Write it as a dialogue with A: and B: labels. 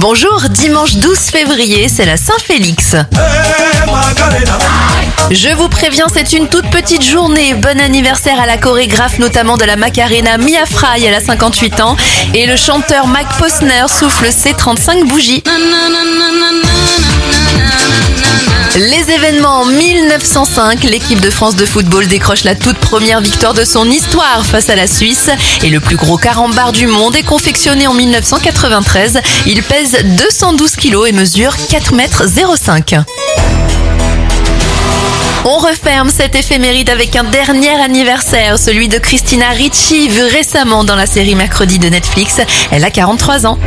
A: Bonjour, dimanche 12 février, c'est la Saint-Félix. Je vous préviens, c'est une toute petite journée. Bon anniversaire à la chorégraphe, notamment de la Macarena Mia Fry, elle a 58 ans. Et le chanteur Mike Posner souffle ses 35 bougies. Les événements en 1905, l'équipe de France de football décroche la toute première victoire de son histoire face à la Suisse. Et le plus gros carambar du monde est confectionné en 1993. Il pèse 212 kilos et mesure 4 mètres 05. On referme cet éphéméride avec un dernier anniversaire, celui de Christina Ricci, vue récemment dans la série Mercredi de Netflix. Elle a 43 ans.